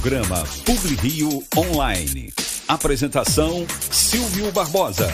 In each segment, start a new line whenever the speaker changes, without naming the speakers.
Programa PubliRio Online. Apresentação Silvio Barbosa.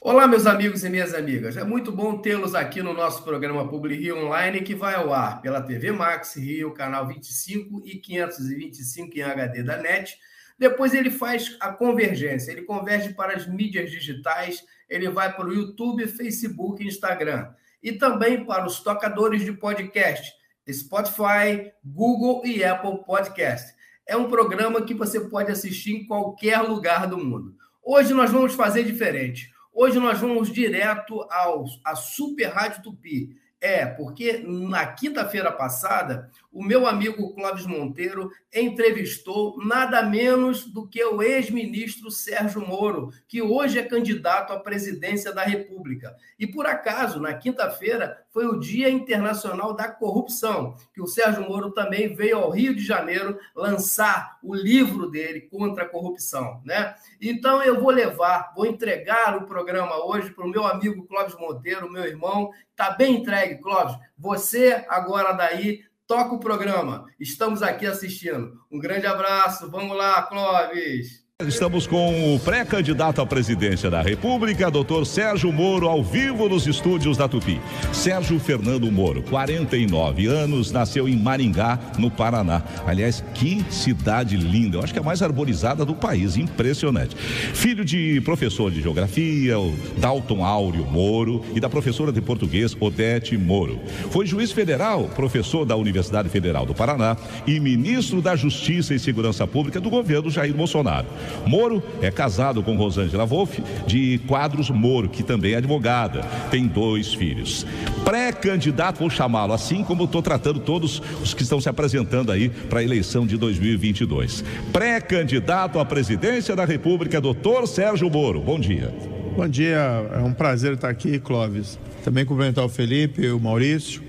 Olá, meus amigos e minhas amigas. É muito bom tê-los aqui no nosso programa PubliRio Online, que vai ao ar pela TV Max Rio, canal 25 e 525 em HD da NET. Depois ele faz a convergência, ele converge para as mídias digitais, ele vai para o YouTube, Facebook e Instagram. E também para os tocadores de podcast, Spotify, Google e Apple Podcast. É um programa que você pode assistir em qualquer lugar do mundo. Hoje nós vamos fazer diferente. Hoje nós vamos direto ao, à Super Rádio Tupi. É, porque na quinta-feira passada, o meu amigo Clóvis Monteiro entrevistou nada menos do que o ex-ministro Sérgio Moro, que hoje é candidato à presidência da República. E por acaso, na quinta-feira, foi o Dia Internacional da Corrupção, que o Sérgio Moro também veio ao Rio de Janeiro lançar o livro dele contra a corrupção, né? Então eu vou levar, vou entregar o programa hoje para o meu amigo Clóvis Monteiro, meu irmão. Tá bem entregue, Clóvis. Você agora daí toca o programa. Estamos aqui assistindo. Um grande abraço. Vamos lá, Clóvis.
Estamos com o pré-candidato à presidência da República, doutor Sérgio Moro, ao vivo nos estúdios da Tupi. Sérgio Fernando Moro, 49 anos, nasceu em Maringá, no Paraná. Aliás, que cidade linda, eu acho que é a mais arborizada do país, impressionante. Filho de professor de geografia, Dalton Áureo Moro, e da professora de português, Odete Moro. Foi juiz federal, professor da Universidade Federal do Paraná e ministro da Justiça e Segurança Pública do governo Jair Bolsonaro. Moro é casado com Rosângela Wolff, de Quadros Moro, que também é advogada. Tem dois filhos. Pré-candidato, vou chamá-lo assim como estou tratando todos os que estão se apresentando aí para a eleição de 2022. Pré-candidato à presidência da República, doutor Sérgio Moro. Bom dia.
Bom dia, é um prazer estar aqui, Clóvis. Também cumprimentar o Felipe, o Maurício,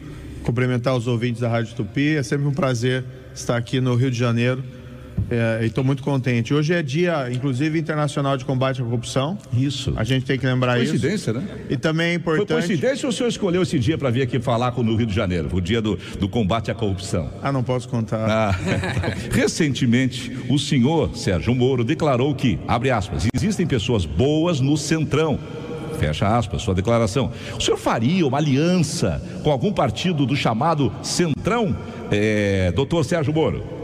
cumprimentar os ouvintes da Rádio Tupi. É sempre um prazer estar aqui no Rio de Janeiro é, e estou muito contente. Hoje é dia, inclusive, internacional de combate à corrupção.
Isso.
A gente tem que lembrar
coincidência,
isso.
Coincidência, né?
E também é importante.
Foi coincidência ou o senhor escolheu esse dia para vir aqui falar com no Rio de Janeiro, o dia do, do combate à corrupção?
Ah, não posso contar.
Ah, recentemente, o senhor Sérgio Moro declarou que, abre aspas, existem pessoas boas no centrão. Fecha aspas, sua declaração. O senhor faria uma aliança com algum partido do chamado Centrão, é, doutor Sérgio Moro?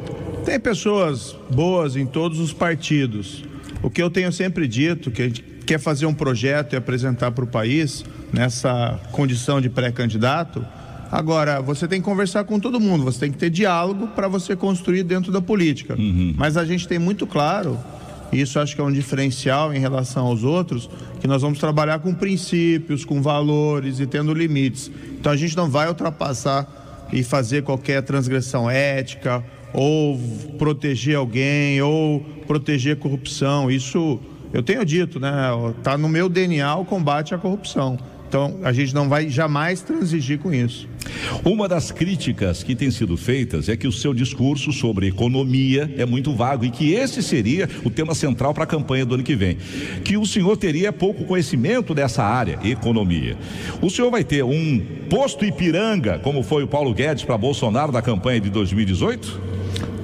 Tem pessoas boas em todos os partidos. O que eu tenho sempre dito, que a gente quer fazer um projeto e apresentar para o país, nessa condição de pré-candidato, Agora, você tem que conversar com todo mundo, você tem que ter diálogo para você construir dentro da política. Uhum. Mas a gente tem muito claro, e isso acho que é um diferencial em relação aos outros, que nós vamos trabalhar com princípios, com valores e tendo limites. Então a gente não vai ultrapassar e fazer qualquer transgressão ética ou proteger alguém, ou proteger corrupção. Isso eu tenho dito, né? Está no meu DNA o combate à corrupção. Então, a gente não vai jamais transigir com isso.
Uma das críticas que têm sido feitas é que o seu discurso sobre economia é muito vago e que esse seria o tema central para a campanha do ano que vem. Que o senhor teria pouco conhecimento dessa área, economia. O senhor vai ter um posto Ipiranga, como foi o Paulo Guedes para Bolsonaro na campanha de 2018?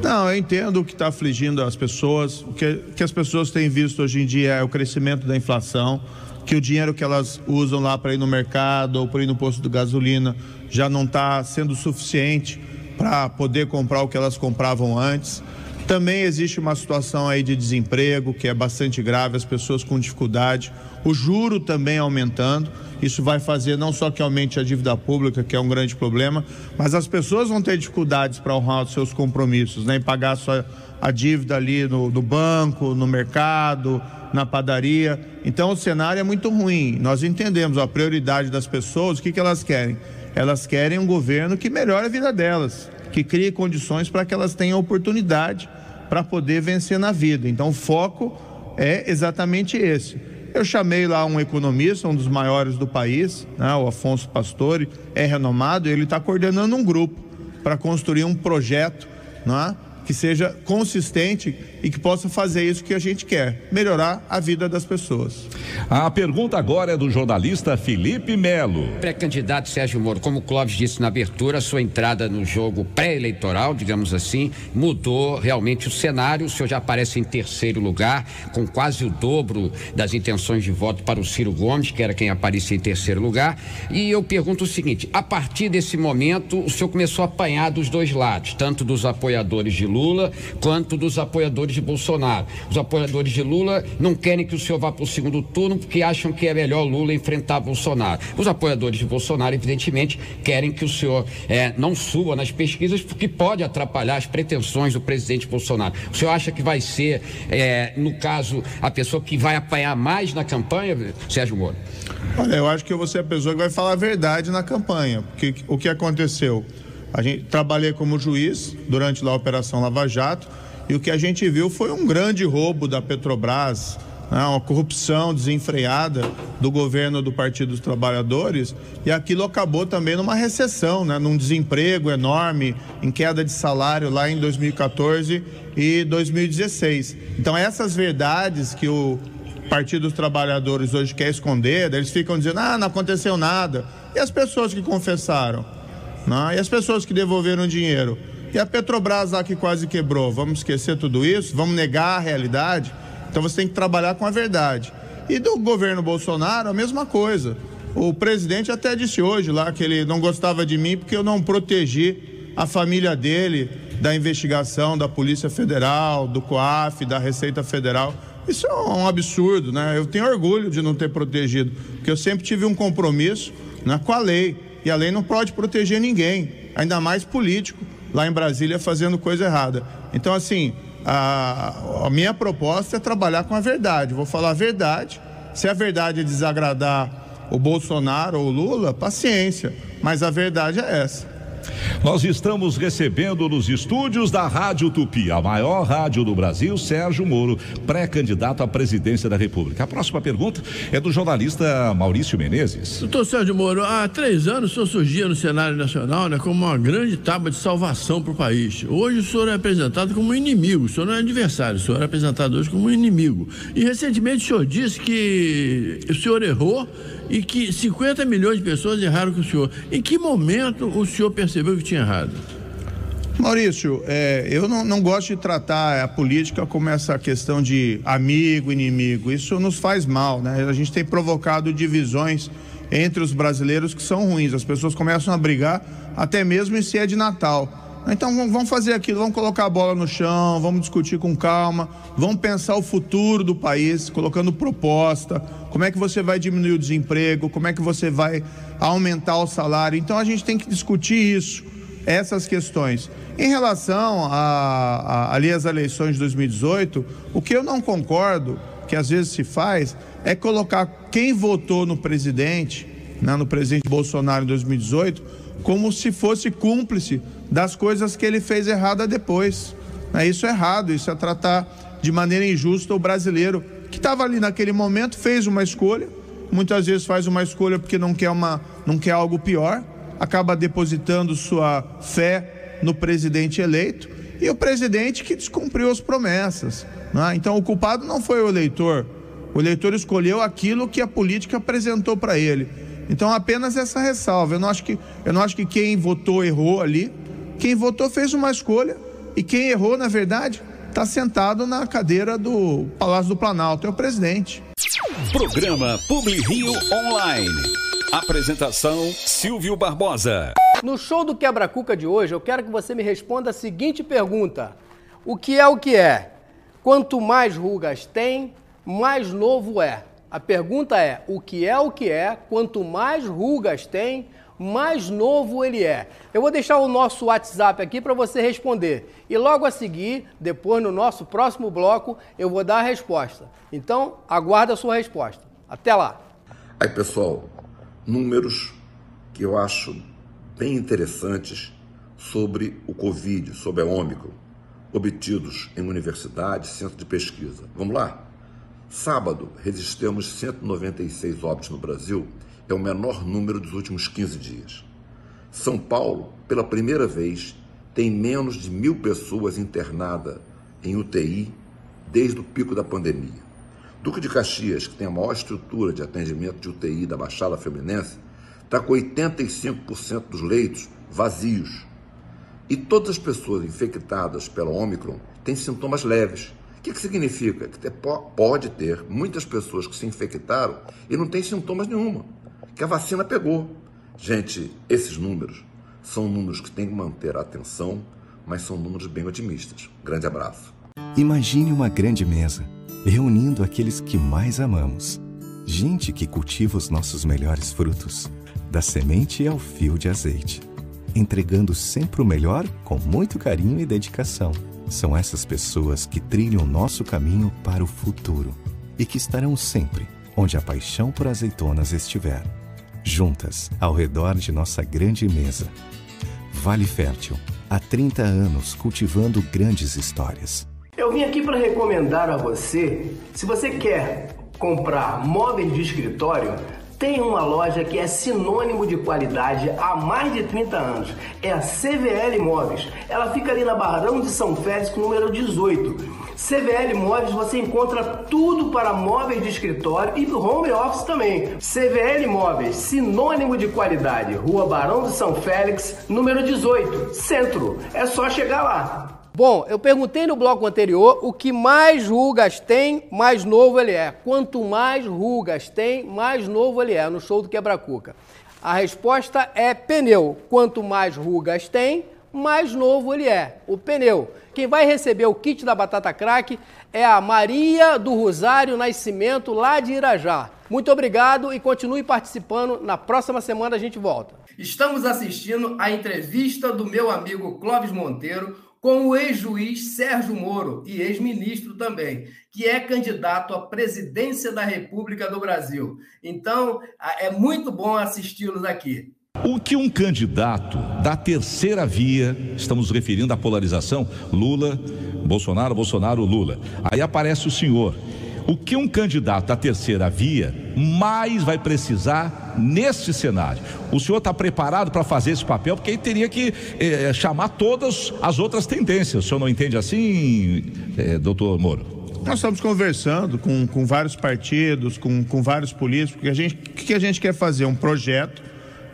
Não, eu entendo o que está afligindo as pessoas. O que, que as pessoas têm visto hoje em dia é o crescimento da inflação, que o dinheiro que elas usam lá para ir no mercado ou para ir no posto de gasolina já não está sendo suficiente para poder comprar o que elas compravam antes. Também existe uma situação aí de desemprego que é bastante grave, as pessoas com dificuldade, o juro também aumentando. Isso vai fazer não só que aumente a dívida pública, que é um grande problema, mas as pessoas vão ter dificuldades para honrar os seus compromissos, né? Em pagar a, a dívida ali no, no banco, no mercado, na padaria. Então o cenário é muito ruim. Nós entendemos a prioridade das pessoas, o que, que elas querem? Elas querem um governo que melhore a vida delas, que crie condições para que elas tenham oportunidade para poder vencer na vida. Então o foco é exatamente esse eu chamei lá um economista, um dos maiores do país, né, o Afonso Pastore, é renomado, ele está coordenando um grupo para construir um projeto né, que seja consistente e que possa fazer isso que a gente quer, melhorar a vida das pessoas.
A pergunta agora é do jornalista Felipe Melo.
Pré-candidato Sérgio Moro, como o Clóvis disse na abertura, sua entrada no jogo pré-eleitoral, digamos assim, mudou realmente o cenário. O senhor já aparece em terceiro lugar, com quase o dobro das intenções de voto para o Ciro Gomes, que era quem aparecia em terceiro lugar. E eu pergunto o seguinte: a partir desse momento, o senhor começou a apanhar dos dois lados, tanto dos apoiadores de Lula quanto dos apoiadores de Bolsonaro. Os apoiadores de Lula não querem que o senhor vá para o segundo turno porque acham que é melhor Lula enfrentar Bolsonaro. Os apoiadores de Bolsonaro, evidentemente, querem que o senhor é, não suba nas pesquisas porque pode atrapalhar as pretensões do presidente Bolsonaro. O senhor acha que vai ser, é, no caso, a pessoa que vai apanhar mais na campanha, Sérgio Moro?
Olha, eu acho que eu vou ser a pessoa que vai falar a verdade na campanha. Porque o que aconteceu? A gente trabalhei como juiz durante a Operação Lava Jato e o que a gente viu foi um grande roubo da Petrobras, né, uma corrupção desenfreada do governo do Partido dos Trabalhadores e aquilo acabou também numa recessão, né, num desemprego enorme, em queda de salário lá em 2014 e 2016. Então essas verdades que o Partido dos Trabalhadores hoje quer esconder, eles ficam dizendo, ah, não aconteceu nada. E as pessoas que confessaram? Não? E as pessoas que devolveram dinheiro? E a Petrobras lá que quase quebrou? Vamos esquecer tudo isso? Vamos negar a realidade? Então você tem que trabalhar com a verdade. E do governo Bolsonaro, a mesma coisa. O presidente até disse hoje lá que ele não gostava de mim porque eu não protegi a família dele da investigação da Polícia Federal, do COAF, da Receita Federal. Isso é um absurdo, né? Eu tenho orgulho de não ter protegido, porque eu sempre tive um compromisso né, com a lei. E a lei não pode proteger ninguém, ainda mais político, lá em Brasília fazendo coisa errada. Então, assim, a, a minha proposta é trabalhar com a verdade. Vou falar a verdade. Se a verdade é desagradar o Bolsonaro ou o Lula, paciência. Mas a verdade é essa.
Nós estamos recebendo nos estúdios da Rádio Tupi, a maior rádio do Brasil, Sérgio Moro, pré-candidato à presidência da República. A próxima pergunta é do jornalista Maurício Menezes.
Doutor Sérgio Moro, há três anos o senhor surgia no cenário nacional né, como uma grande tábua de salvação para o país. Hoje o senhor é apresentado como inimigo, o senhor não é adversário, o senhor é apresentado hoje como inimigo. E recentemente o senhor disse que o senhor errou e que 50 milhões de pessoas erraram com o senhor. Em que momento o senhor percebeu que tinha errado?
Maurício, é, eu não, não, gosto de tratar a política como essa questão de amigo, inimigo. Isso nos faz mal, né? A gente tem provocado divisões entre os brasileiros que são ruins. As pessoas começam a brigar até mesmo em se é de Natal. Então vamos fazer aquilo, vamos colocar a bola no chão, vamos discutir com calma, vamos pensar o futuro do país, colocando proposta, como é que você vai diminuir o desemprego, como é que você vai aumentar o salário. Então a gente tem que discutir isso, essas questões. Em relação a, a, ali às eleições de 2018, o que eu não concordo, que às vezes se faz, é colocar quem votou no presidente, né, no presidente Bolsonaro em 2018, como se fosse cúmplice das coisas que ele fez errada depois. Né? Isso é errado, isso é tratar de maneira injusta o brasileiro que estava ali naquele momento, fez uma escolha, muitas vezes faz uma escolha porque não quer, uma, não quer algo pior, acaba depositando sua fé no presidente eleito e o presidente que descumpriu as promessas. Né? Então o culpado não foi o eleitor, o eleitor escolheu aquilo que a política apresentou para ele. Então apenas essa ressalva. Eu não acho que eu não acho que quem votou errou ali. Quem votou fez uma escolha e quem errou, na verdade, está sentado na cadeira do Palácio do Planalto, é o presidente.
Programa Publi Rio Online. Apresentação Silvio Barbosa.
No show do Quebra-Cuca de hoje, eu quero que você me responda a seguinte pergunta: O que é o que é? Quanto mais rugas tem, mais novo é. A pergunta é: o que é o que é? Quanto mais rugas tem, mais novo ele é? Eu vou deixar o nosso WhatsApp aqui para você responder. E logo a seguir, depois no nosso próximo bloco, eu vou dar a resposta. Então, aguarda a sua resposta. Até lá.
Aí, pessoal, números que eu acho bem interessantes sobre o Covid, sobre a Ômicron, obtidos em universidades, centro de pesquisa. Vamos lá? Sábado, registramos 196 óbitos no Brasil é o menor número dos últimos 15 dias. São Paulo, pela primeira vez, tem menos de mil pessoas internadas em UTI desde o pico da pandemia. Duque de Caxias, que tem a maior estrutura de atendimento de UTI da Baixada Fluminense, está com 85% dos leitos vazios. E todas as pessoas infectadas pela Omicron têm sintomas leves. O que, que significa? Que pode ter muitas pessoas que se infectaram e não têm sintomas nenhuma, que a vacina pegou. Gente, esses números são números que tem que manter a atenção, mas são números bem otimistas. Grande abraço.
Imagine uma grande mesa reunindo aqueles que mais amamos. Gente que cultiva os nossos melhores frutos, da semente ao fio de azeite, entregando sempre o melhor com muito carinho e dedicação. São essas pessoas que trilham nosso caminho para o futuro e que estarão sempre onde a paixão por azeitonas estiver, juntas ao redor de nossa grande mesa. Vale Fértil, há 30 anos cultivando grandes histórias.
Eu vim aqui para recomendar a você, se você quer comprar móveis de escritório, tem uma loja que é sinônimo de qualidade há mais de 30 anos. É a CVL Móveis. Ela fica ali na Barrão de São Félix, número 18. CVL Móveis você encontra tudo para móveis de escritório e home office também. CVL Móveis, sinônimo de qualidade. Rua Barão de São Félix, número 18, Centro. É só chegar lá. Bom, eu perguntei no bloco anterior o que mais rugas tem, mais novo ele é. Quanto mais rugas tem, mais novo ele é, no show do Quebra-Cuca. A resposta é pneu. Quanto mais rugas tem, mais novo ele é, o pneu. Quem vai receber o kit da Batata Crack é a Maria do Rosário Nascimento, lá de Irajá. Muito obrigado e continue participando. Na próxima semana a gente volta. Estamos assistindo a entrevista do meu amigo Clóvis Monteiro com o ex-juiz Sérgio Moro e ex-ministro também, que é candidato à presidência da República do Brasil. Então, é muito bom assisti-los aqui.
O que um candidato da terceira via, estamos referindo à polarização Lula, Bolsonaro, Bolsonaro, Lula. Aí aparece o senhor o que um candidato da terceira via mais vai precisar neste cenário. O senhor está preparado para fazer esse papel? Porque aí teria que eh, chamar todas as outras tendências. O senhor não entende assim, eh, doutor Moro?
Nós estamos conversando com, com vários partidos, com, com vários políticos, porque a gente, o que a gente quer fazer? Um projeto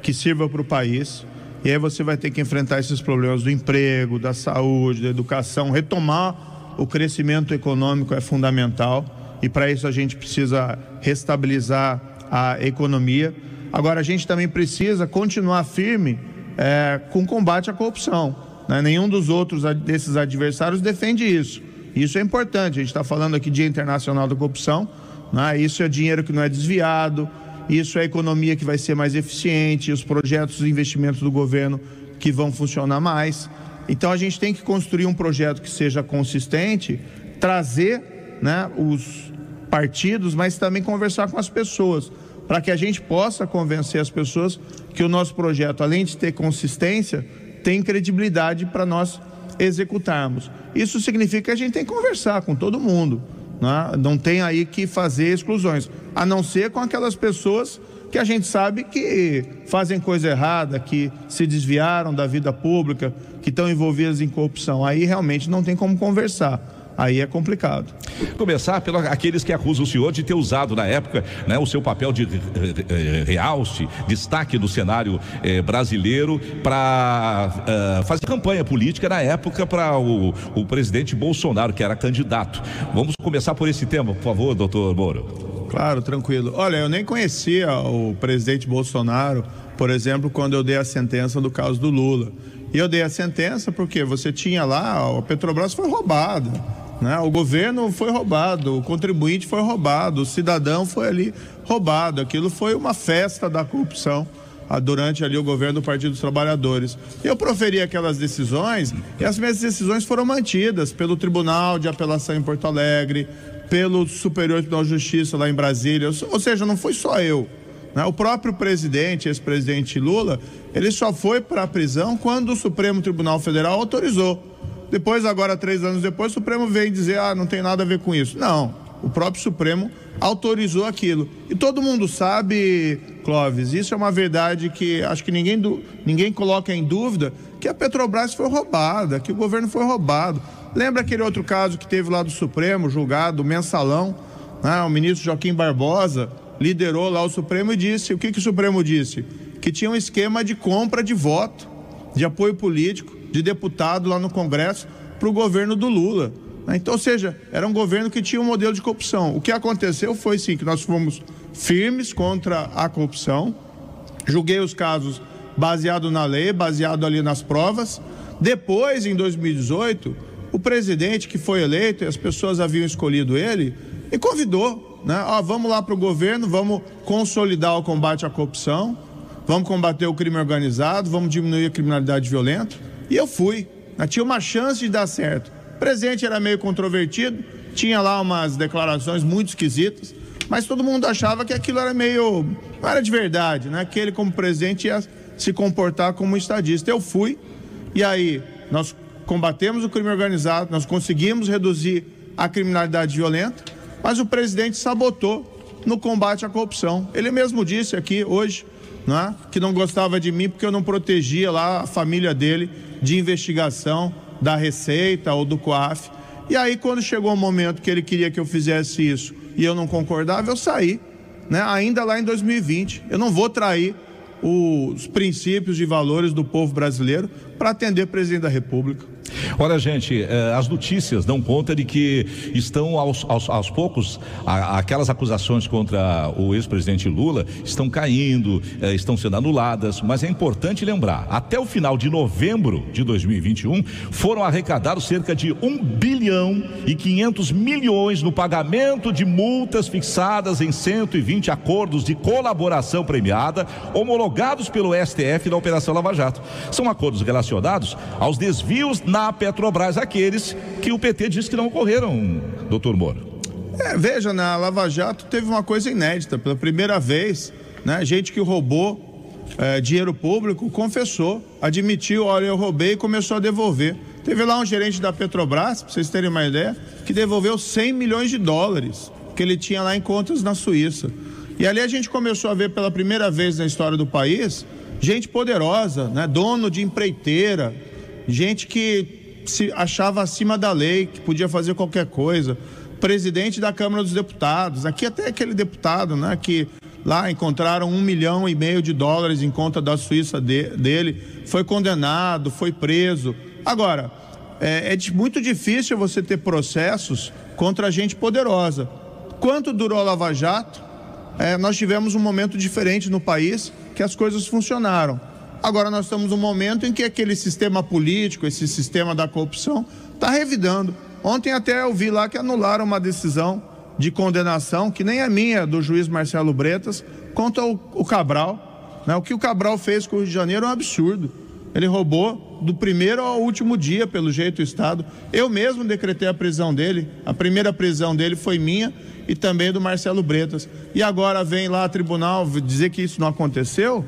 que sirva para o país. E aí você vai ter que enfrentar esses problemas do emprego, da saúde, da educação, retomar o crescimento econômico é fundamental e para isso a gente precisa restabilizar a economia. Agora, a gente também precisa continuar firme é, com combate à corrupção. Né? Nenhum dos outros desses adversários defende isso. Isso é importante. A gente está falando aqui Dia Internacional da Corrupção. Né? Isso é dinheiro que não é desviado. Isso é economia que vai ser mais eficiente. Os projetos e investimentos do governo que vão funcionar mais. Então a gente tem que construir um projeto que seja consistente, trazer né, os partidos, mas também conversar com as pessoas, para que a gente possa convencer as pessoas que o nosso projeto, além de ter consistência, tem credibilidade para nós executarmos. Isso significa que a gente tem que conversar com todo mundo, né? não tem aí que fazer exclusões, a não ser com aquelas pessoas que a gente sabe que fazem coisa errada, que se desviaram da vida pública, que estão envolvidas em corrupção. Aí realmente não tem como conversar aí é complicado.
Começar pelos aqueles que acusam o senhor de ter usado na época né, o seu papel de eh, realce, destaque do cenário eh, brasileiro para uh, fazer campanha política na época para o, o presidente Bolsonaro, que era candidato. Vamos começar por esse tema, por favor, doutor Moro.
Claro, tranquilo. Olha, eu nem conhecia o presidente Bolsonaro, por exemplo, quando eu dei a sentença do caso do Lula. E eu dei a sentença porque você tinha lá, a Petrobras foi roubada. Né? O governo foi roubado, o contribuinte foi roubado, o cidadão foi ali roubado. Aquilo foi uma festa da corrupção ah, durante ali o governo do Partido dos Trabalhadores. Eu proferi aquelas decisões e as minhas decisões foram mantidas pelo Tribunal de Apelação em Porto Alegre, pelo Superior Tribunal de Justiça lá em Brasília. Ou seja, não foi só eu. Né? O próprio presidente, ex-presidente Lula, ele só foi para a prisão quando o Supremo Tribunal Federal autorizou. Depois, agora, três anos depois, o Supremo vem dizer, ah, não tem nada a ver com isso. Não, o próprio Supremo autorizou aquilo. E todo mundo sabe, Clóvis, isso é uma verdade que acho que ninguém, ninguém coloca em dúvida, que a Petrobras foi roubada, que o governo foi roubado. Lembra aquele outro caso que teve lá do Supremo, julgado, mensalão, né? o ministro Joaquim Barbosa liderou lá o Supremo e disse, o que, que o Supremo disse? Que tinha um esquema de compra de voto, de apoio político, de deputado lá no Congresso para o governo do Lula. Né? Então, ou seja, era um governo que tinha um modelo de corrupção. O que aconteceu foi sim que nós fomos firmes contra a corrupção, julguei os casos baseado na lei, baseado ali nas provas. Depois, em 2018, o presidente que foi eleito e as pessoas haviam escolhido ele, me convidou, né? Ó, vamos lá para o governo, vamos consolidar o combate à corrupção, vamos combater o crime organizado, vamos diminuir a criminalidade violenta. E eu fui. Né? Tinha uma chance de dar certo. O presidente era meio controvertido, tinha lá umas declarações muito esquisitas, mas todo mundo achava que aquilo era meio. não era de verdade, né? Que ele, como presidente, ia se comportar como estadista. Eu fui, e aí nós combatemos o crime organizado, nós conseguimos reduzir a criminalidade violenta, mas o presidente sabotou no combate à corrupção. Ele mesmo disse aqui hoje né, que não gostava de mim porque eu não protegia lá a família dele de investigação da Receita ou do COAF. E aí, quando chegou o momento que ele queria que eu fizesse isso e eu não concordava, eu saí, né, ainda lá em 2020. Eu não vou trair os princípios e valores do povo brasileiro para atender presidente da República.
Olha, gente, eh, as notícias dão conta de que estão aos, aos, aos poucos, aquelas acusações contra o ex-presidente Lula estão caindo, eh, estão sendo anuladas, mas é importante lembrar: até o final de novembro de 2021, foram arrecadados cerca de 1 bilhão e 500 milhões no pagamento de multas fixadas em 120 acordos de colaboração premiada, homologados pelo STF na Operação Lava Jato. São acordos relacionados aos desvios na na Petrobras aqueles que o PT disse que não ocorreram, doutor Moro.
É, veja, na Lava Jato teve uma coisa inédita. Pela primeira vez, né, gente que roubou é, dinheiro público confessou, admitiu, olha, eu roubei e começou a devolver. Teve lá um gerente da Petrobras, para vocês terem uma ideia, que devolveu 100 milhões de dólares que ele tinha lá em contas na Suíça. E ali a gente começou a ver pela primeira vez na história do país gente poderosa, né, dono de empreiteira, gente que se achava acima da lei, que podia fazer qualquer coisa, presidente da Câmara dos Deputados, aqui até aquele deputado, né, que lá encontraram um milhão e meio de dólares em conta da Suíça de, dele, foi condenado, foi preso. Agora, é, é muito difícil você ter processos contra gente poderosa. Quanto durou a Lava Jato? É, nós tivemos um momento diferente no país que as coisas funcionaram. Agora nós estamos num momento em que aquele sistema político, esse sistema da corrupção, está revidando. Ontem até eu vi lá que anularam uma decisão de condenação, que nem é minha, do juiz Marcelo Bretas, contra o, o Cabral. Né? O que o Cabral fez com o Rio de Janeiro é um absurdo. Ele roubou do primeiro ao último dia, pelo jeito, do Estado. Eu mesmo decretei a prisão dele. A primeira prisão dele foi minha e também do Marcelo Bretas. E agora vem lá a tribunal dizer que isso não aconteceu?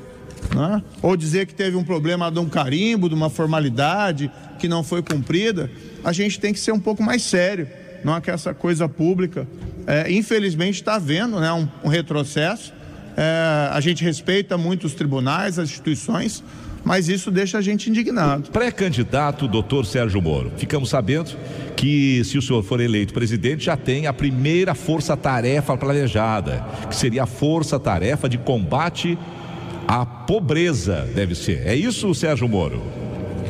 Né? ou dizer que teve um problema de um carimbo, de uma formalidade que não foi cumprida, a gente tem que ser um pouco mais sério, não é que essa coisa pública, é, infelizmente está havendo né, um, um retrocesso, é, a gente respeita muito os tribunais, as instituições, mas isso deixa a gente indignado.
Pré-candidato, doutor Sérgio Moro, ficamos sabendo que, se o senhor for eleito presidente, já tem a primeira força-tarefa planejada, que seria a força-tarefa de combate a pobreza deve ser. É isso, Sérgio Moro?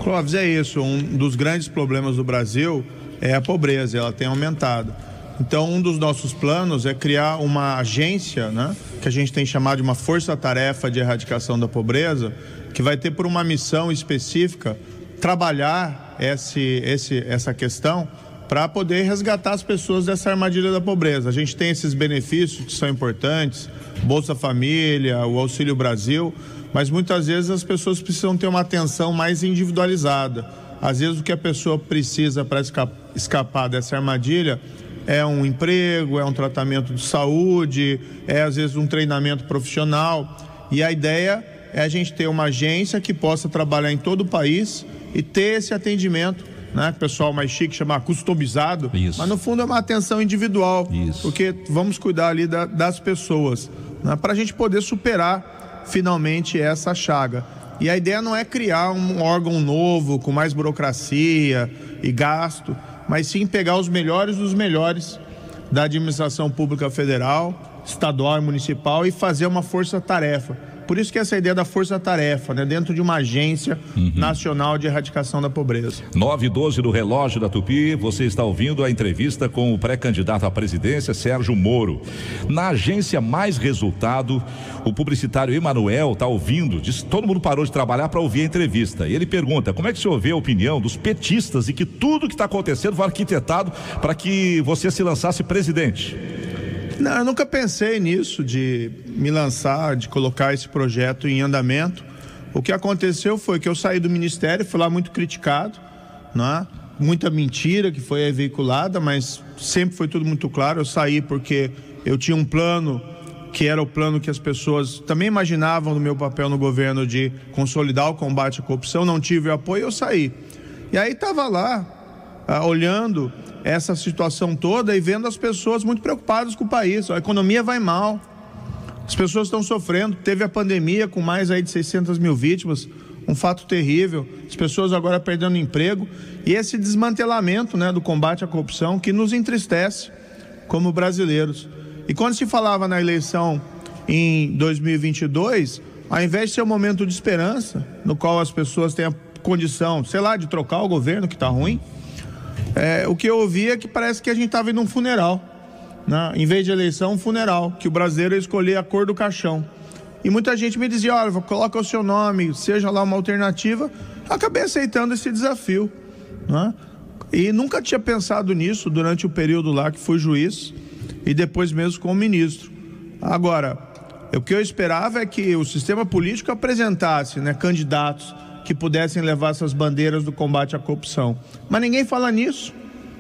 Clóvis, é isso. Um dos grandes problemas do Brasil é a pobreza, ela tem aumentado. Então, um dos nossos planos é criar uma agência, né, que a gente tem chamado de uma força-tarefa de erradicação da pobreza, que vai ter por uma missão específica trabalhar esse, esse, essa questão para poder resgatar as pessoas dessa armadilha da pobreza. A gente tem esses benefícios que são importantes, Bolsa Família, o Auxílio Brasil, mas muitas vezes as pessoas precisam ter uma atenção mais individualizada. Às vezes o que a pessoa precisa para escapar dessa armadilha é um emprego, é um tratamento de saúde, é às vezes um treinamento profissional. E a ideia é a gente ter uma agência que possa trabalhar em todo o país e ter esse atendimento né? O pessoal mais chique chama customizado. Isso. Mas no fundo é uma atenção individual. Isso. Porque vamos cuidar ali da, das pessoas. Né? Para a gente poder superar finalmente essa chaga. E a ideia não é criar um órgão novo com mais burocracia e gasto, mas sim pegar os melhores dos melhores da administração pública federal, estadual e municipal e fazer uma força-tarefa por isso que essa ideia da força-tarefa, né, dentro de uma agência uhum. nacional de erradicação da pobreza.
9 e 12 do relógio da Tupi, você está ouvindo a entrevista com o pré-candidato à presidência, Sérgio Moro. Na agência Mais Resultado, o publicitário Emanuel está ouvindo, diz, todo mundo parou de trabalhar para ouvir a entrevista. E ele pergunta: como é que o senhor vê a opinião dos petistas e que tudo que está acontecendo foi arquitetado para que você se lançasse presidente?
Não, eu nunca pensei nisso, de me lançar, de colocar esse projeto em andamento. O que aconteceu foi que eu saí do ministério, fui lá muito criticado, né? muita mentira que foi veiculada, mas sempre foi tudo muito claro. Eu saí porque eu tinha um plano que era o plano que as pessoas também imaginavam no meu papel no governo de consolidar o combate à corrupção. Não tive apoio, eu saí. E aí estava lá, ah, olhando essa situação toda e vendo as pessoas muito preocupadas com o país. A economia vai mal, as pessoas estão sofrendo. Teve a pandemia com mais aí de 600 mil vítimas, um fato terrível. As pessoas agora perdendo emprego e esse desmantelamento né, do combate à corrupção que nos entristece como brasileiros. E quando se falava na eleição em 2022, ao invés de ser um momento de esperança, no qual as pessoas têm a condição, sei lá, de trocar o governo que está ruim é, o que eu ouvi é que parece que a gente estava indo um funeral. Né? Em vez de eleição, um funeral, que o brasileiro ia escolher a cor do caixão. E muita gente me dizia: olha, coloca o seu nome, seja lá uma alternativa. Acabei aceitando esse desafio. Né? E nunca tinha pensado nisso durante o período lá que fui juiz e depois mesmo como ministro. Agora, o que eu esperava é que o sistema político apresentasse né, candidatos que pudessem levar essas bandeiras do combate à corrupção. Mas ninguém fala nisso.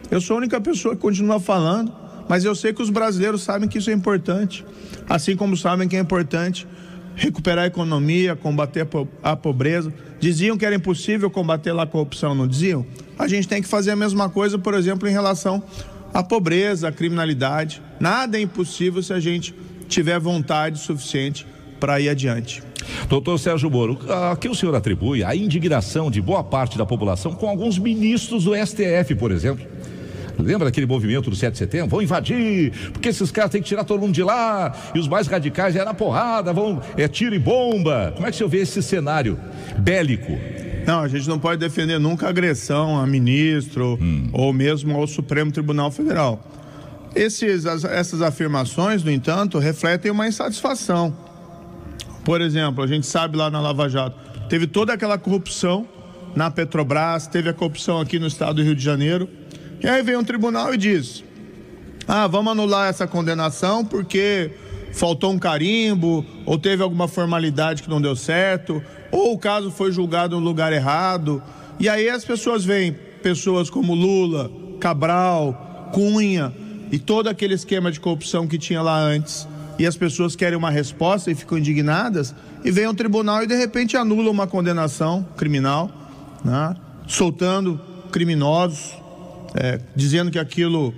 Eu sou a única pessoa que continua falando, mas eu sei que os brasileiros sabem que isso é importante, assim como sabem que é importante recuperar a economia, combater a pobreza. Diziam que era impossível combater a corrupção, não diziam? A gente tem que fazer a mesma coisa, por exemplo, em relação à pobreza, à criminalidade. Nada é impossível se a gente tiver vontade suficiente para ir adiante.
Doutor Sérgio Moro, a que o senhor atribui a indignação de boa parte da população com alguns ministros do STF, por exemplo? Lembra daquele movimento do 7 de setembro? Vão invadir, porque esses caras têm que tirar todo mundo de lá, e os mais radicais é na porrada, vão, é tiro e bomba. Como é que o senhor vê esse cenário bélico?
Não, a gente não pode defender nunca agressão a ministro hum. ou mesmo ao Supremo Tribunal Federal. Esses, essas afirmações, no entanto, refletem uma insatisfação por exemplo, a gente sabe lá na Lava Jato, teve toda aquela corrupção na Petrobras, teve a corrupção aqui no estado do Rio de Janeiro. E aí vem um tribunal e diz: ah, vamos anular essa condenação porque faltou um carimbo, ou teve alguma formalidade que não deu certo, ou o caso foi julgado no lugar errado. E aí as pessoas veem pessoas como Lula, Cabral, Cunha e todo aquele esquema de corrupção que tinha lá antes e as pessoas querem uma resposta e ficam indignadas, e vem ao tribunal e de repente anula uma condenação criminal, né? soltando criminosos, é, dizendo que aquilo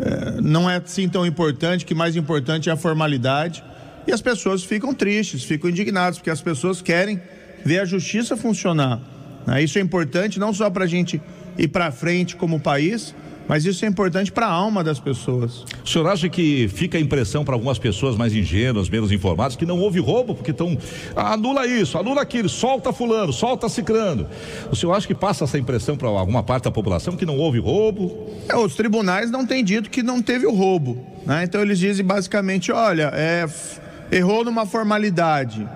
é, não é assim tão importante, que mais importante é a formalidade. E as pessoas ficam tristes, ficam indignadas, porque as pessoas querem ver a justiça funcionar. Né? Isso é importante não só para a gente ir para frente como país, mas isso é importante para a alma das pessoas.
O senhor acha que fica a impressão para algumas pessoas mais ingênuas, menos informadas, que não houve roubo, porque estão. anula isso, anula aquilo, solta fulano, solta cicrando. O senhor acha que passa essa impressão para alguma parte da população que não houve roubo?
É, os tribunais não têm dito que não teve o roubo. Né? Então eles dizem basicamente: olha, é, errou numa formalidade.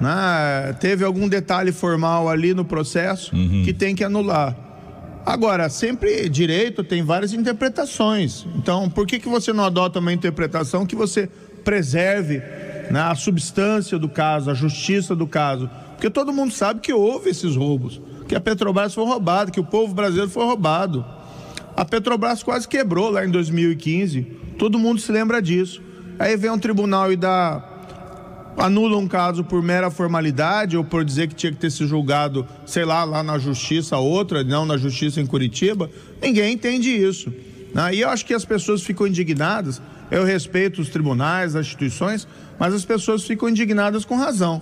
Né? Teve algum detalhe formal ali no processo uhum. que tem que anular. Agora, sempre direito tem várias interpretações. Então, por que, que você não adota uma interpretação que você preserve né, a substância do caso, a justiça do caso? Porque todo mundo sabe que houve esses roubos, que a Petrobras foi roubada, que o povo brasileiro foi roubado. A Petrobras quase quebrou lá em 2015. Todo mundo se lembra disso. Aí vem um tribunal e dá anula um caso por mera formalidade ou por dizer que tinha que ter se julgado, sei lá, lá na justiça outra, não na justiça em Curitiba, ninguém entende isso. Né? E eu acho que as pessoas ficam indignadas. Eu respeito os tribunais, as instituições, mas as pessoas ficam indignadas com razão.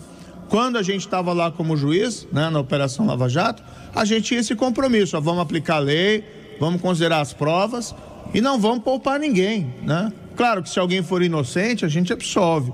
quando a gente estava lá como juiz, né, na Operação Lava Jato, a gente tinha esse compromisso, ó, vamos aplicar a lei, vamos considerar as provas e não vamos poupar ninguém, né? Claro que se alguém for inocente, a gente absolve.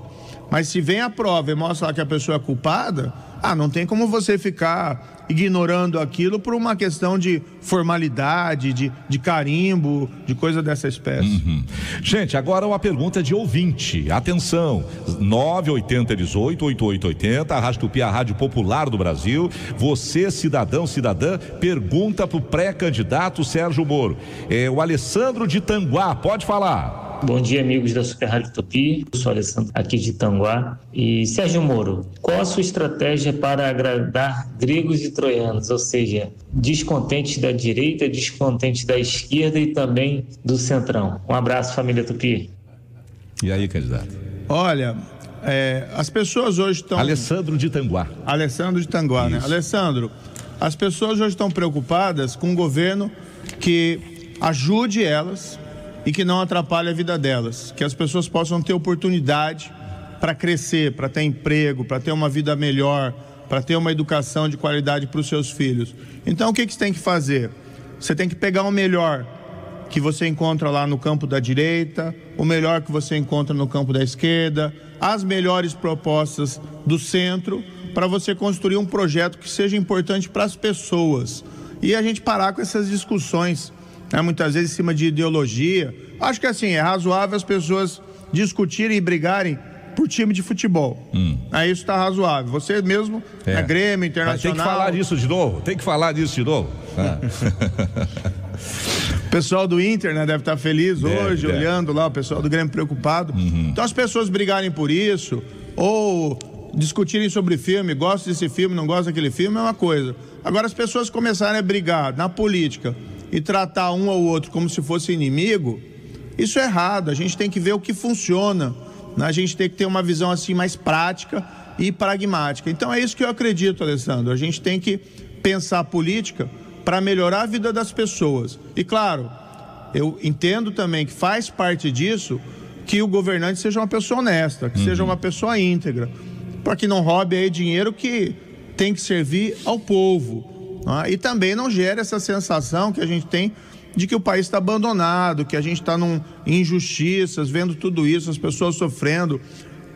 Mas se vem a prova e mostra que a pessoa é culpada, ah, não tem como você ficar ignorando aquilo por uma questão de formalidade, de, de carimbo, de coisa dessa espécie.
Uhum. Gente, agora uma pergunta de ouvinte. Atenção, 980 18 8880, a Rádio Tupi, a Rádio Popular do Brasil. Você, cidadão, cidadã, pergunta para o pré-candidato Sérgio Moro. É o Alessandro de Tanguá, pode falar.
Bom dia, amigos da Super Rádio Tupi. Eu sou Alessandro aqui de Tanguá. E Sérgio Moro, qual a sua estratégia para agradar gregos e troianos, ou seja, descontentes da direita, descontentes da esquerda e também do centrão? Um abraço, família Tupi.
E aí, candidato?
Olha, é, as pessoas hoje estão.
Alessandro de Tanguá.
Alessandro de Tanguá, né? Isso. né? Alessandro, as pessoas hoje estão preocupadas com um governo que ajude elas e que não atrapalhe a vida delas, que as pessoas possam ter oportunidade para crescer, para ter emprego, para ter uma vida melhor, para ter uma educação de qualidade para os seus filhos. Então, o que, que você tem que fazer? Você tem que pegar o melhor que você encontra lá no campo da direita, o melhor que você encontra no campo da esquerda, as melhores propostas do centro, para você construir um projeto que seja importante para as pessoas. E a gente parar com essas discussões né, muitas vezes em cima de ideologia. Acho que assim, é razoável as pessoas discutirem e brigarem por time de futebol. Hum. Aí isso está razoável. Você mesmo, é. é Grêmio, Internacional. Mas
tem que falar disso de novo, tem que falar disso de novo. Ah.
o pessoal do Inter né, deve estar tá feliz deve, hoje, deve. olhando lá, o pessoal do Grêmio preocupado. Uhum. Então as pessoas brigarem por isso, ou discutirem sobre filme, gosta desse filme, não gosta daquele filme, é uma coisa. Agora as pessoas começarem a brigar na política e tratar um ao outro como se fosse inimigo, isso é errado. A gente tem que ver o que funciona. Né? A gente tem que ter uma visão assim mais prática e pragmática. Então é isso que eu acredito, Alessandro. A gente tem que pensar a política para melhorar a vida das pessoas. E claro, eu entendo também que faz parte disso que o governante seja uma pessoa honesta, que uhum. seja uma pessoa íntegra, para que não roube aí dinheiro que tem que servir ao povo. Né? E também não gera essa sensação que a gente tem de que o país está abandonado, que a gente está em injustiças, vendo tudo isso, as pessoas sofrendo,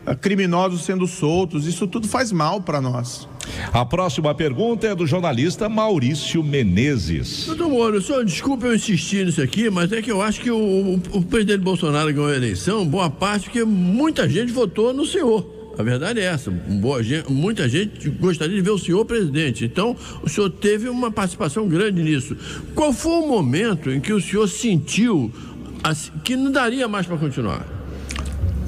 eh, criminosos sendo soltos, isso tudo faz mal para nós.
A próxima pergunta é do jornalista Maurício Menezes.
Doutor Moro, só desculpe eu insistir nisso aqui, mas é que eu acho que o, o, o presidente Bolsonaro ganhou a eleição, boa parte, porque muita gente votou no senhor. A verdade é essa. Gente, muita gente gostaria de ver o senhor presidente. Então, o senhor teve uma participação grande nisso. Qual foi o momento em que o senhor sentiu assim, que não daria mais para continuar?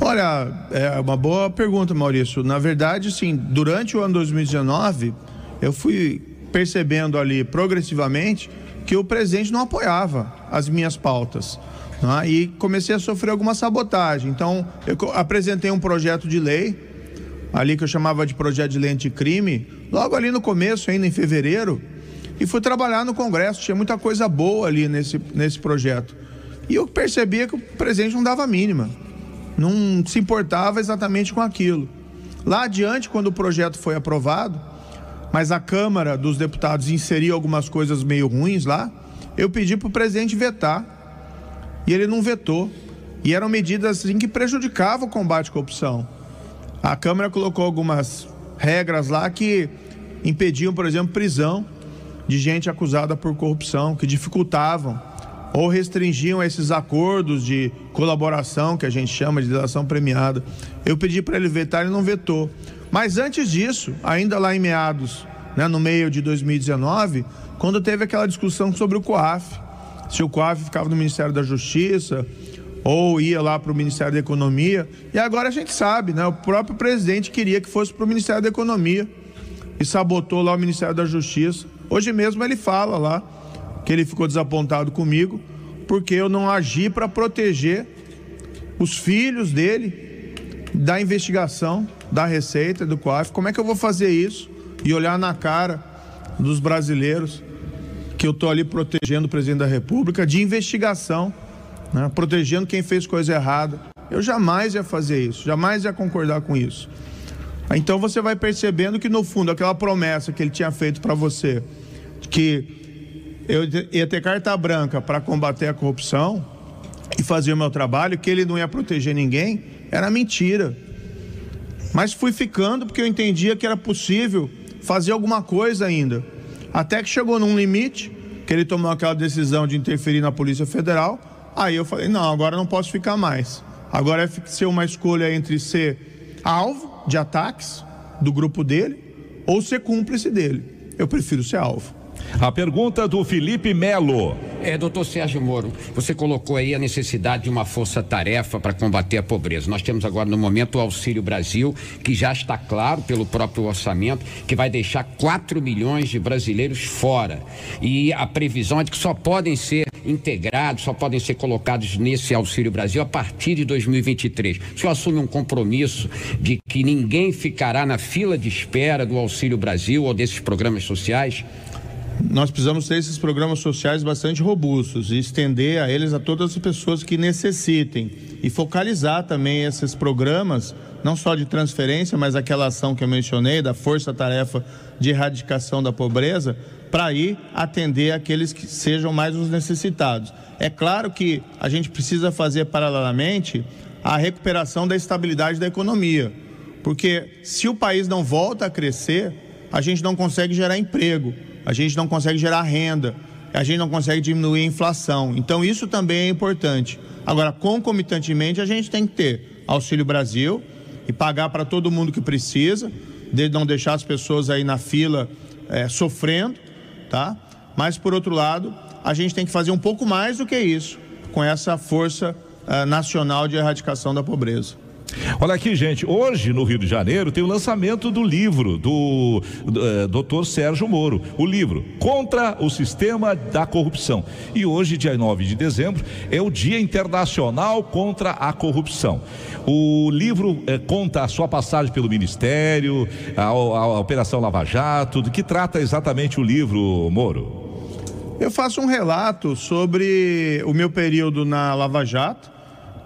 Olha, é uma boa pergunta, Maurício. Na verdade, sim, durante o ano 2019, eu fui percebendo ali progressivamente que o presidente não apoiava as minhas pautas. Né? E comecei a sofrer alguma sabotagem. Então, eu apresentei um projeto de lei ali que eu chamava de projeto de lei anticrime, logo ali no começo, ainda em fevereiro, e fui trabalhar no Congresso. Tinha muita coisa boa ali nesse, nesse projeto. E eu percebia que o presidente não dava mínima, não se importava exatamente com aquilo. Lá adiante, quando o projeto foi aprovado, mas a Câmara dos Deputados inseriu algumas coisas meio ruins lá, eu pedi para o presidente vetar. E ele não vetou. E eram medidas assim, que prejudicavam o combate à corrupção. A Câmara colocou algumas regras lá que impediam, por exemplo, prisão de gente acusada por corrupção, que dificultavam ou restringiam esses acordos de colaboração que a gente chama de delação premiada. Eu pedi para ele vetar, ele não vetou. Mas antes disso, ainda lá em meados, né, no meio de 2019, quando teve aquela discussão sobre o COAF, se o COAF ficava no Ministério da Justiça, ou ia lá para o Ministério da Economia. E agora a gente sabe, né? O próprio presidente queria que fosse para o Ministério da Economia e sabotou lá o Ministério da Justiça. Hoje mesmo ele fala lá que ele ficou desapontado comigo porque eu não agi para proteger os filhos dele da investigação da Receita do COAF. Como é que eu vou fazer isso e olhar na cara dos brasileiros que eu estou ali protegendo o presidente da República de investigação né, protegendo quem fez coisa errada. Eu jamais ia fazer isso, jamais ia concordar com isso. Então você vai percebendo que no fundo aquela promessa que ele tinha feito para você, que eu ia ter carta branca para combater a corrupção e fazer o meu trabalho, que ele não ia proteger ninguém, era mentira. Mas fui ficando porque eu entendia que era possível fazer alguma coisa ainda. Até que chegou num limite, que ele tomou aquela decisão de interferir na Polícia Federal. Aí eu falei: não, agora não posso ficar mais. Agora é ser uma escolha entre ser alvo de ataques do grupo dele ou ser cúmplice dele. Eu prefiro ser alvo.
A pergunta do Felipe Melo.
É, doutor Sérgio Moro, você colocou aí a necessidade de uma força-tarefa para combater a pobreza. Nós temos agora no momento o Auxílio Brasil, que já está claro pelo próprio orçamento, que vai deixar 4 milhões de brasileiros fora. E a previsão é de que só podem ser integrados, só podem ser colocados nesse Auxílio Brasil a partir de 2023. O senhor assume um compromisso de que ninguém ficará na fila de espera do Auxílio Brasil ou desses programas sociais?
nós precisamos ter esses programas sociais bastante robustos e estender a eles a todas as pessoas que necessitem e focalizar também esses programas, não só de transferência, mas aquela ação que eu mencionei, da força-tarefa de erradicação da pobreza, para ir atender aqueles que sejam mais os necessitados. É claro que a gente precisa fazer paralelamente a recuperação da estabilidade da economia, porque se o país não volta a crescer, a gente não consegue gerar emprego a gente não consegue gerar renda, a gente não consegue diminuir a inflação. Então, isso também é importante. Agora, concomitantemente, a gente tem que ter Auxílio Brasil e pagar para todo mundo que precisa, de não deixar as pessoas aí na fila é, sofrendo, tá? Mas, por outro lado, a gente tem que fazer um pouco mais do que isso, com essa força uh, nacional de erradicação da pobreza.
Olha aqui, gente. Hoje, no Rio de Janeiro, tem o lançamento do livro do, do uh, Dr. Sérgio Moro. O livro Contra o Sistema da Corrupção. E hoje, dia 9 de dezembro, é o Dia Internacional contra a Corrupção. O livro uh, conta a sua passagem pelo Ministério, a, a, a Operação Lava Jato. Do que trata exatamente o livro, Moro?
Eu faço um relato sobre o meu período na Lava Jato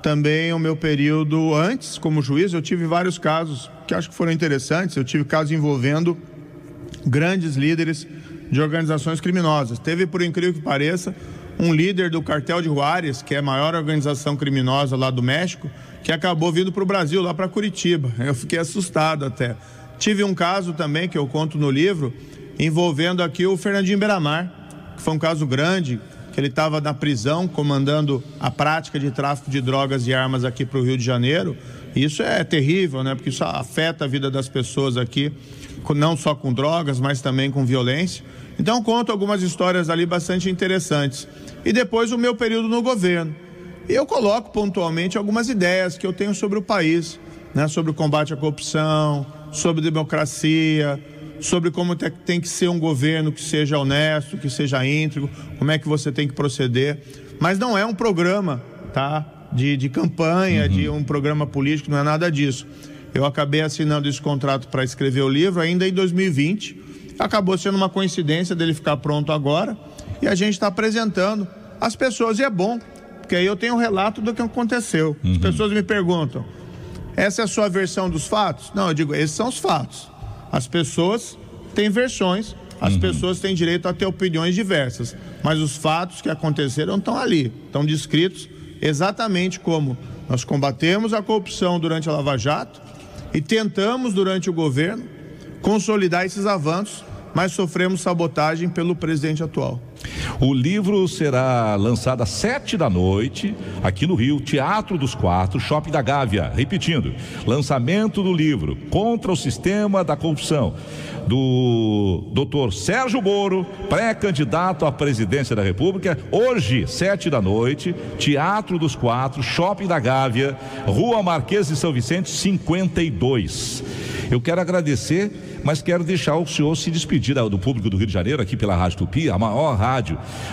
também o meu período antes como juiz, eu tive vários casos que acho que foram interessantes. Eu tive casos envolvendo grandes líderes de organizações criminosas. Teve, por incrível que pareça, um líder do cartel de Juárez, que é a maior organização criminosa lá do México, que acabou vindo para o Brasil, lá para Curitiba. Eu fiquei assustado até. Tive um caso também que eu conto no livro, envolvendo aqui o Fernandinho Beramar, que foi um caso grande, que ele estava na prisão comandando a prática de tráfico de drogas e armas aqui para o Rio de Janeiro. Isso é terrível, né? Porque isso afeta a vida das pessoas aqui, não só com drogas, mas também com violência. Então conto algumas histórias ali bastante interessantes. E depois o meu período no governo. E eu coloco pontualmente algumas ideias que eu tenho sobre o país, né? Sobre o combate à corrupção, sobre democracia, sobre como tem que ser um governo que seja honesto, que seja íntegro, como é que você tem que proceder. Mas não é um programa, tá? De, de campanha, uhum. de um programa político, não é nada disso. Eu acabei assinando esse contrato para escrever o livro ainda em 2020. Acabou sendo uma coincidência dele ficar pronto agora. E a gente está apresentando as pessoas, e é bom, porque aí eu tenho um relato do que aconteceu. Uhum. As pessoas me perguntam: essa é a sua versão dos fatos? Não, eu digo, esses são os fatos. As pessoas têm versões, as uhum. pessoas têm direito a ter opiniões diversas, mas os fatos que aconteceram estão ali, estão descritos exatamente como nós combatemos a corrupção durante a Lava Jato e tentamos, durante o governo, consolidar esses avanços, mas sofremos sabotagem pelo presidente atual.
O livro será lançado às sete da noite, aqui no Rio, Teatro dos Quatro, Shopping da Gávea. Repetindo, lançamento do livro Contra o Sistema da Corrupção, do doutor Sérgio Moro, pré-candidato à presidência da República, hoje, sete da noite, Teatro dos Quatro, Shopping da Gávea, Rua Marquês de São Vicente, 52. Eu quero agradecer mas quero deixar o senhor se despedir do público do Rio de Janeiro, aqui pela Rádio Tupi, a maior rádio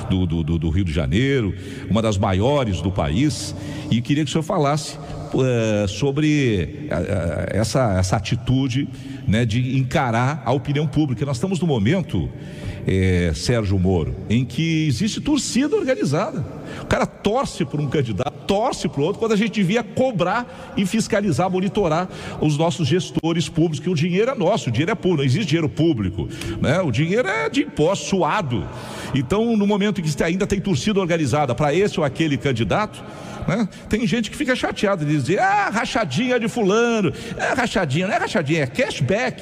do, do, do, do Rio de Janeiro, uma das maiores do país, e queria que o senhor falasse uh, sobre uh, essa, essa atitude né, de encarar a opinião pública. Nós estamos no momento é, Sérgio Moro, em que existe torcida organizada. O cara torce por um candidato, torce para o outro, quando a gente devia cobrar e fiscalizar, monitorar os nossos gestores públicos, que o dinheiro é nosso, o dinheiro é público, não existe dinheiro público, né? o dinheiro é de imposto suado. Então, no momento em que ainda tem torcida organizada para esse ou aquele candidato, né? Tem gente que fica chateada de dizer, ah, rachadinha de fulano, é rachadinha, não é rachadinha, é cashback.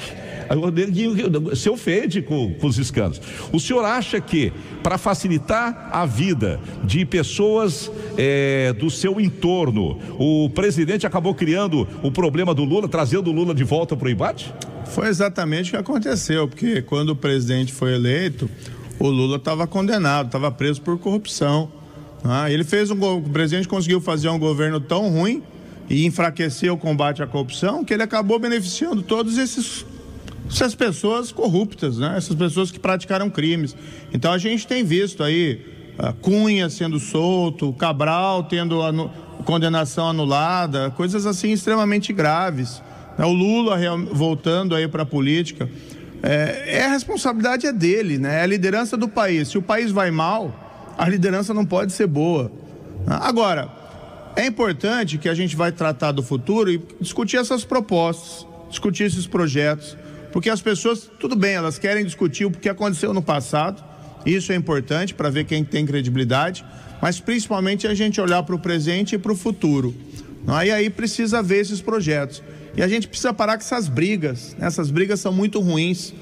Se ofende com, com os escândalos. O senhor acha que, para facilitar a vida de pessoas é, do seu entorno, o presidente acabou criando o problema do Lula, trazendo o Lula de volta para o embate?
Foi exatamente o que aconteceu, porque quando o presidente foi eleito, o Lula estava condenado, estava preso por corrupção. Ah, ele fez um, o presidente conseguiu fazer um governo tão ruim e enfraquecer o combate à corrupção que ele acabou beneficiando todos esses essas pessoas corruptas, né? Essas pessoas que praticaram crimes. Então a gente tem visto aí a Cunha sendo solto, Cabral tendo anu condenação anulada, coisas assim extremamente graves. Né? O Lula voltando aí para a política. É, é, a responsabilidade é dele, né? É a liderança do país. Se o país vai mal, a liderança não pode ser boa. Agora, é importante que a gente vai tratar do futuro e discutir essas propostas, discutir esses projetos, porque as pessoas, tudo bem, elas querem discutir o que aconteceu no passado, isso é importante para ver quem tem credibilidade, mas principalmente a gente olhar para o presente e para o futuro. E aí precisa ver esses projetos. E a gente precisa parar com essas brigas. Né? Essas brigas são muito ruins,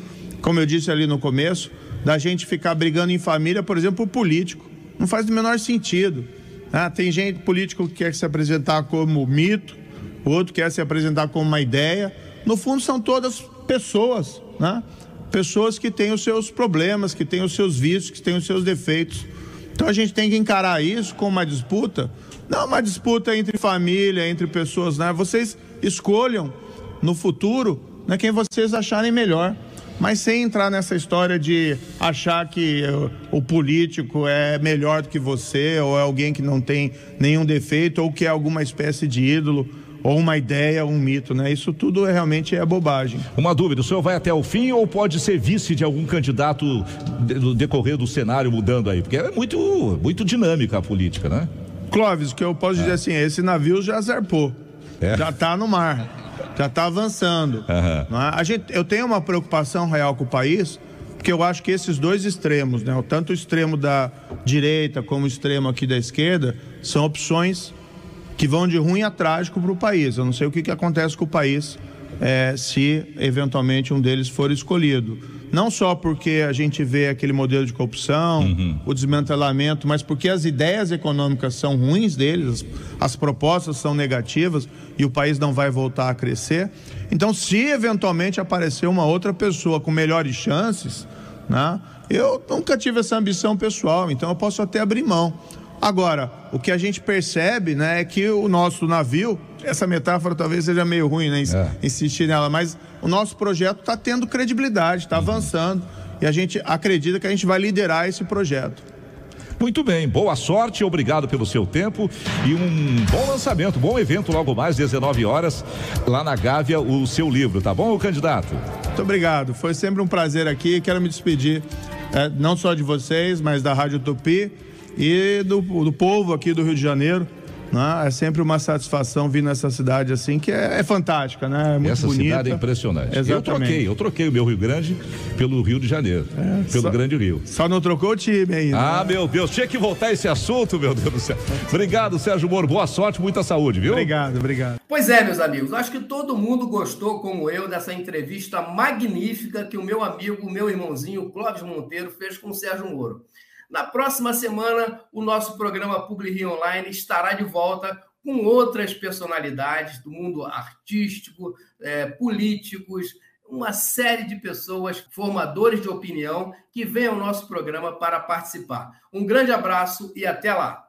como eu disse ali no começo da gente ficar brigando em família, por exemplo, por político. Não faz o menor sentido. Ah, tem gente político que quer se apresentar como mito, outro quer se apresentar como uma ideia. No fundo, são todas pessoas, né? pessoas que têm os seus problemas, que têm os seus vícios, que têm os seus defeitos. Então a gente tem que encarar isso como uma disputa, não uma disputa entre família, entre pessoas, né? Vocês escolham no futuro né, quem vocês acharem melhor mas sem entrar nessa história de achar que o político é melhor do que você, ou é alguém que não tem nenhum defeito, ou que é alguma espécie de ídolo ou uma ideia, um mito, né? Isso tudo é, realmente é bobagem.
Uma dúvida, o senhor vai até o fim ou pode ser vice de algum candidato no decorrer do cenário mudando aí? Porque é muito, muito dinâmica a política, né?
Clóvis, o que eu posso é. dizer assim, esse navio já zarpou, é. já está no mar já está avançando. Uhum. A gente, eu tenho uma preocupação real com o país, porque eu acho que esses dois extremos, né, tanto o extremo da direita como o extremo aqui da esquerda, são opções que vão de ruim a trágico para o país. Eu não sei o que, que acontece com o país é, se eventualmente um deles for escolhido não só porque a gente vê aquele modelo de corrupção, uhum. o desmantelamento, mas porque as ideias econômicas são ruins deles, as propostas são negativas e o país não vai voltar a crescer. Então, se eventualmente aparecer uma outra pessoa com melhores chances, né, eu nunca tive essa ambição pessoal, então eu posso até abrir mão. Agora, o que a gente percebe né, é que o nosso navio, essa metáfora talvez seja meio ruim, né? É. Insistir nela, mas o nosso projeto está tendo credibilidade, está uhum. avançando e a gente acredita que a gente vai liderar esse projeto.
Muito bem, boa sorte, obrigado pelo seu tempo e um bom lançamento, bom evento logo mais, 19 horas, lá na Gávea, o seu livro, tá bom, candidato?
Muito obrigado, foi sempre um prazer aqui, quero me despedir, é, não só de vocês, mas da Rádio Tupi e do, do povo aqui do Rio de Janeiro. Né? É sempre uma satisfação vir nessa cidade assim, que é, é fantástica, né? É muito
Essa
bonita.
cidade é impressionante. Exatamente. Eu troquei, eu troquei o meu Rio Grande pelo Rio de Janeiro, é, pelo só, Grande Rio.
Só não trocou o time ainda.
Ah, né? meu Deus, tinha que voltar esse assunto, meu Deus do céu. Obrigado, Sérgio Moro. Boa sorte, muita saúde, viu?
Obrigado, obrigado.
Pois é, meus amigos, acho que todo mundo gostou, como eu, dessa entrevista magnífica que o meu amigo, o meu irmãozinho, Clóvis Monteiro, fez com o Sérgio Moro. Na próxima semana, o nosso programa Publi Online estará de volta com outras personalidades do mundo artístico, é, políticos, uma série de pessoas, formadores de opinião, que vêm ao nosso programa para participar. Um grande abraço e até lá!